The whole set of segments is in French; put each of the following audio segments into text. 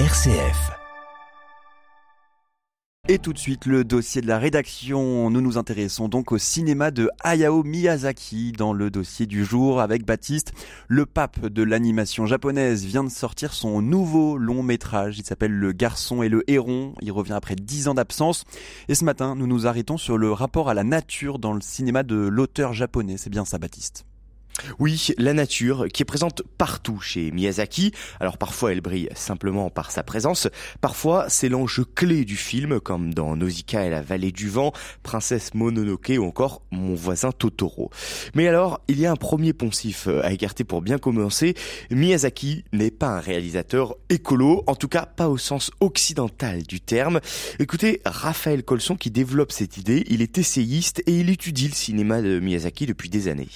RCF. Et tout de suite, le dossier de la rédaction. Nous nous intéressons donc au cinéma de Hayao Miyazaki dans le dossier du jour avec Baptiste. Le pape de l'animation japonaise vient de sortir son nouveau long métrage. Il s'appelle Le garçon et le héron. Il revient après dix ans d'absence. Et ce matin, nous nous arrêtons sur le rapport à la nature dans le cinéma de l'auteur japonais. C'est bien ça, Baptiste? Oui, la nature qui est présente partout chez Miyazaki. Alors parfois elle brille simplement par sa présence, parfois c'est l'enjeu clé du film comme dans Nausicaa et la vallée du vent, Princesse Mononoke ou encore Mon voisin Totoro. Mais alors, il y a un premier poncif à écarter pour bien commencer. Miyazaki n'est pas un réalisateur écolo, en tout cas pas au sens occidental du terme. Écoutez, Raphaël Colson qui développe cette idée, il est essayiste et il étudie le cinéma de Miyazaki depuis des années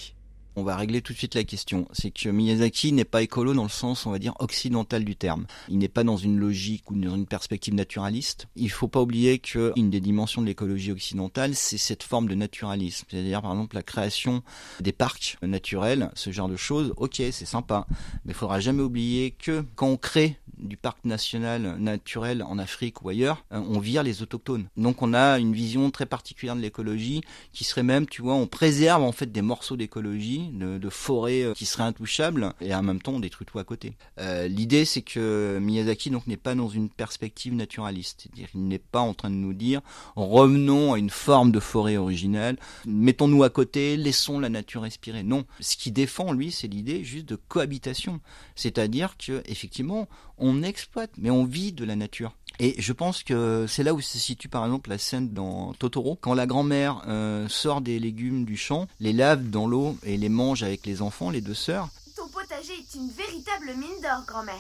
on va régler tout de suite la question. C'est que Miyazaki n'est pas écolo dans le sens, on va dire, occidental du terme. Il n'est pas dans une logique ou dans une perspective naturaliste. Il faut pas oublier qu'une des dimensions de l'écologie occidentale, c'est cette forme de naturalisme. C'est-à-dire, par exemple, la création des parcs naturels, ce genre de choses. Ok, c'est sympa. Mais il faudra jamais oublier que quand on crée du parc national naturel en Afrique ou ailleurs, euh, on vire les autochtones. Donc on a une vision très particulière de l'écologie qui serait même, tu vois, on préserve en fait des morceaux d'écologie de, forêts euh, qui seraient intouchables, et en même temps on détruit tout à côté. Euh, l'idée c'est que Miyazaki donc n'est pas dans une perspective naturaliste, il n'est pas en train de nous dire revenons à une forme de forêt originelle, mettons-nous à côté, laissons la nature respirer. Non, ce qui défend lui c'est l'idée juste de cohabitation, c'est-à-dire que effectivement on exploite, mais on vit de la nature. Et je pense que c'est là où se situe par exemple la scène dans Totoro, quand la grand-mère euh, sort des légumes du champ, les lave dans l'eau et les mange avec les enfants, les deux sœurs. Ton potager est une véritable mine d'or, grand-mère.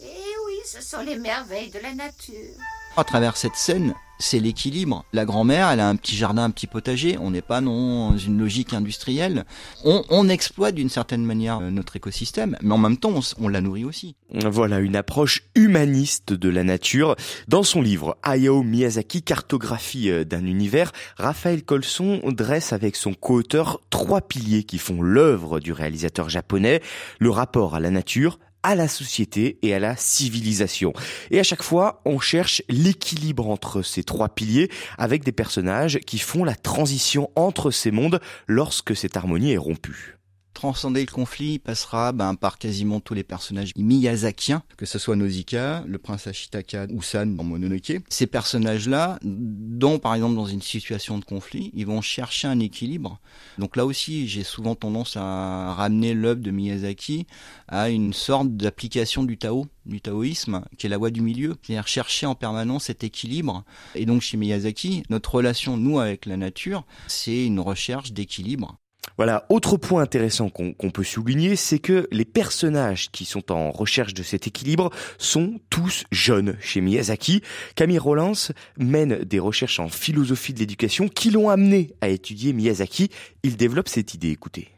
Eh oui, ce sont les merveilles de la nature. À travers cette scène, c'est l'équilibre. La grand-mère, elle a un petit jardin, un petit potager. On n'est pas dans une logique industrielle. On, exploite d'une certaine manière euh, notre écosystème, mais en même temps, on, la nourrit aussi. Voilà une approche humaniste de la nature. Dans son livre Hayao Miyazaki, cartographie euh, d'un univers, Raphaël Colson dresse avec son co-auteur trois piliers qui font l'œuvre du réalisateur japonais le rapport à la nature, à la société et à la civilisation. Et à chaque fois, on cherche l'équilibre entre ces trois piliers avec des personnages qui font la transition entre ces mondes lorsque cette harmonie est rompue transcender le conflit passera ben, par quasiment tous les personnages miyazakiens, que ce soit Nausicaa, le prince Ashitaka ou San dans Mononoke. Ces personnages-là, dont par exemple dans une situation de conflit, ils vont chercher un équilibre. Donc là aussi, j'ai souvent tendance à ramener l'œuvre de Miyazaki à une sorte d'application du Tao, du taoïsme, qui est la voie du milieu, c'est-à-dire chercher en permanence cet équilibre. Et donc chez Miyazaki, notre relation, nous, avec la nature, c'est une recherche d'équilibre. Voilà, autre point intéressant qu'on peut souligner, c'est que les personnages qui sont en recherche de cet équilibre sont tous jeunes chez Miyazaki. Camille Rollins mène des recherches en philosophie de l'éducation qui l'ont amené à étudier Miyazaki. Il développe cette idée, écoutez.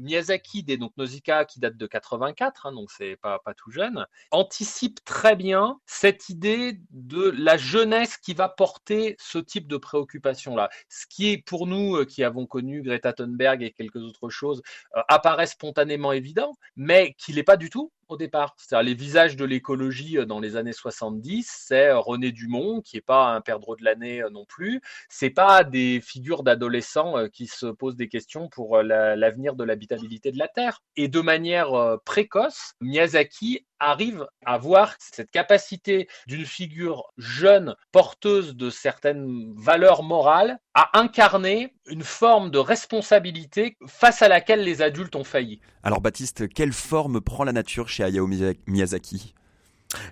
Miyazaki, des donc Nausicaa qui date de 84, hein, donc c'est pas, pas tout jeune, anticipe très bien cette idée de la jeunesse qui va porter ce type de préoccupation-là. Ce qui est pour nous, euh, qui avons connu Greta Thunberg et quelques autres choses, euh, apparaît spontanément évident, mais qui n'est pas du tout au départ. C'est-à-dire les visages de l'écologie euh, dans les années 70, c'est euh, René Dumont, qui n'est pas un perdreau de l'année euh, non plus. C'est pas des figures d'adolescents qui se posent des questions pour l'avenir de l'habitabilité de la Terre. Et de manière précoce, Miyazaki arrive à voir cette capacité d'une figure jeune, porteuse de certaines valeurs morales, à incarner une forme de responsabilité face à laquelle les adultes ont failli. Alors Baptiste, quelle forme prend la nature chez Hayao Miyazaki?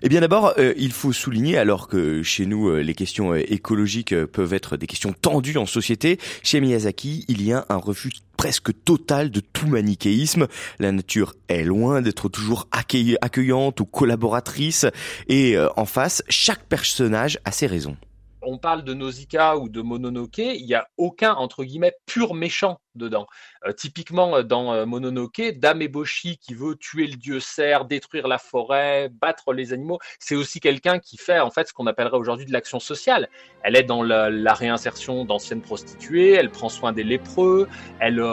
Eh bien d'abord, euh, il faut souligner, alors que chez nous, euh, les questions euh, écologiques peuvent être des questions tendues en société, chez Miyazaki, il y a un refus presque total de tout manichéisme. La nature est loin d'être toujours accueillante ou collaboratrice, et en face, chaque personnage a ses raisons on parle de Nausicaa ou de Mononoke, il n'y a aucun, entre guillemets, pur méchant dedans. Euh, typiquement, euh, dans euh, Mononoke, Dame Eboshi qui veut tuer le dieu cerf, détruire la forêt, battre les animaux, c'est aussi quelqu'un qui fait, en fait, ce qu'on appellerait aujourd'hui de l'action sociale. Elle est dans la, réinsertion d'anciennes prostituées, elle prend soin des lépreux, elle,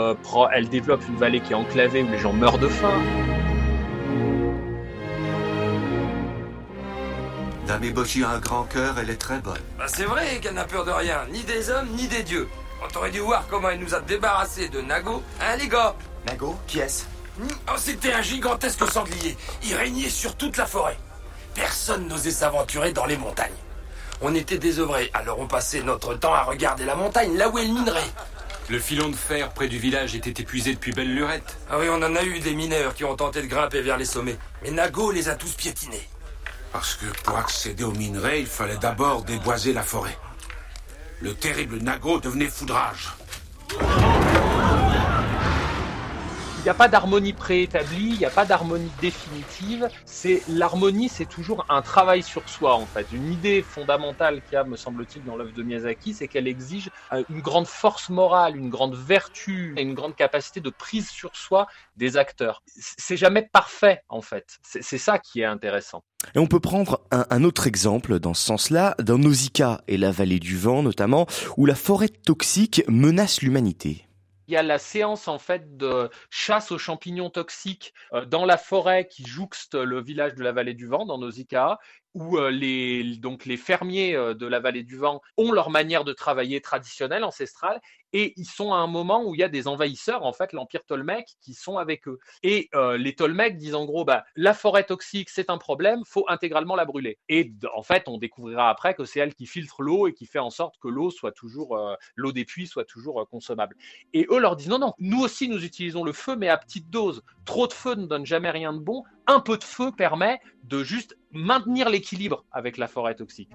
elle développe une vallée qui est enclavée où les gens meurent de faim. Dame Eboshi a un grand cœur, elle est très bonne. Bah c'est vrai qu'elle n'a peur de rien, ni des hommes, ni des dieux. On aurait dû voir comment elle nous a débarrassés de Nago, hein les gars? Nago, qui est-ce? Oh, c'était un gigantesque sanglier. Il régnait sur toute la forêt. Personne n'osait s'aventurer dans les montagnes. On était désœuvrés, alors on passait notre temps à regarder la montagne, là où elle minerait. Le filon de fer près du village était épuisé depuis belle lurette. Ah oui, on en a eu des mineurs qui ont tenté de grimper vers les sommets. Mais Nago les a tous piétinés. Parce que pour accéder aux minerais, il fallait d'abord déboiser la forêt. Le terrible Nago devenait foudrage. Il n'y a pas d'harmonie préétablie, il n'y a pas d'harmonie définitive. C'est l'harmonie, c'est toujours un travail sur soi en fait. Une idée fondamentale qu'il y a, me semble-t-il, dans l'œuvre de Miyazaki, c'est qu'elle exige euh, une grande force morale, une grande vertu et une grande capacité de prise sur soi des acteurs. C'est jamais parfait en fait. C'est ça qui est intéressant. Et on peut prendre un, autre exemple dans ce sens-là, dans Nausicaa et la vallée du vent notamment, où la forêt toxique menace l'humanité. Il y a la séance en fait de chasse aux champignons toxiques euh, dans la forêt qui jouxte le village de la vallée du vent dans Nausicaa où euh, les, donc les fermiers euh, de la vallée du vent ont leur manière de travailler traditionnelle, ancestrale, et ils sont à un moment où il y a des envahisseurs, en fait, l'Empire Tolmec, qui sont avec eux. Et euh, les Tolmecs disent en gros, bah, la forêt toxique, c'est un problème, faut intégralement la brûler. Et en fait, on découvrira après que c'est elle qui filtre l'eau et qui fait en sorte que l'eau soit toujours, l'eau des puits soit toujours consommable. Et eux leur disent, non, non, nous aussi, nous utilisons le feu, mais à petite dose. Trop de feu ne donne jamais rien de bon. Un peu de feu permet de juste maintenir l'équilibre avec la forêt toxique.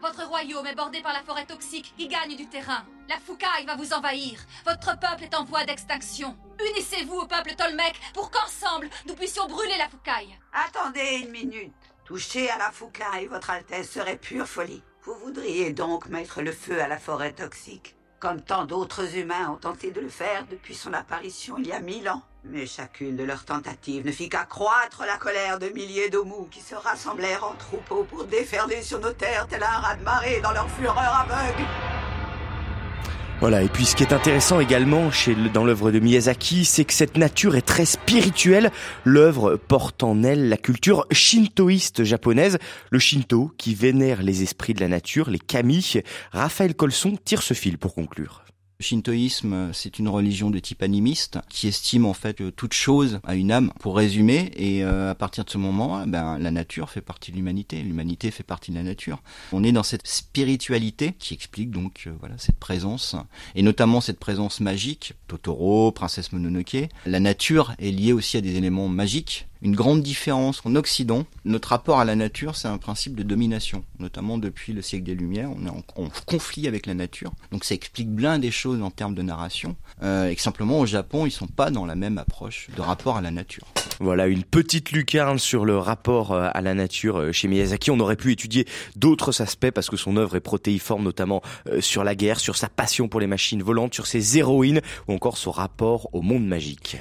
Votre royaume est bordé par la forêt toxique qui gagne du terrain. La foucaille va vous envahir. Votre peuple est en voie d'extinction. Unissez-vous au peuple Tolmec pour qu'ensemble nous puissions brûler la foucaille. Attendez une minute. Toucher à la foucaille, votre Altesse, serait pure folie. Vous voudriez donc mettre le feu à la forêt toxique, comme tant d'autres humains ont tenté de le faire depuis son apparition il y a mille ans. Mais chacune de leurs tentatives ne fit qu'accroître la colère de milliers d'homous qui se rassemblèrent en troupeaux pour déferler sur nos terres tel un raz-de-marée dans leur fureur aveugle. Voilà, et puis ce qui est intéressant également chez, dans l'œuvre de Miyazaki, c'est que cette nature est très spirituelle. L'œuvre porte en elle la culture shintoïste japonaise, le shinto qui vénère les esprits de la nature, les kami. Raphaël Colson tire ce fil pour conclure. Shintoïsme, c'est une religion de type animiste qui estime en fait que toute chose a une âme, pour résumer. Et euh, à partir de ce moment, ben, la nature fait partie de l'humanité, l'humanité fait partie de la nature. On est dans cette spiritualité qui explique donc euh, voilà cette présence, et notamment cette présence magique. Totoro, Princesse Mononoke. La nature est liée aussi à des éléments magiques une grande différence en Occident. Notre rapport à la nature, c'est un principe de domination, notamment depuis le siècle des Lumières. On est en, en conflit avec la nature, donc ça explique bien des choses en termes de narration. Euh, et que simplement au Japon, ils sont pas dans la même approche de rapport à la nature. Voilà une petite lucarne sur le rapport euh, à la nature euh, chez Miyazaki. On aurait pu étudier d'autres aspects parce que son œuvre est protéiforme, notamment sur la guerre, sur sa passion pour les machines volantes, sur ses héroïnes ou encore son rapport au monde magique.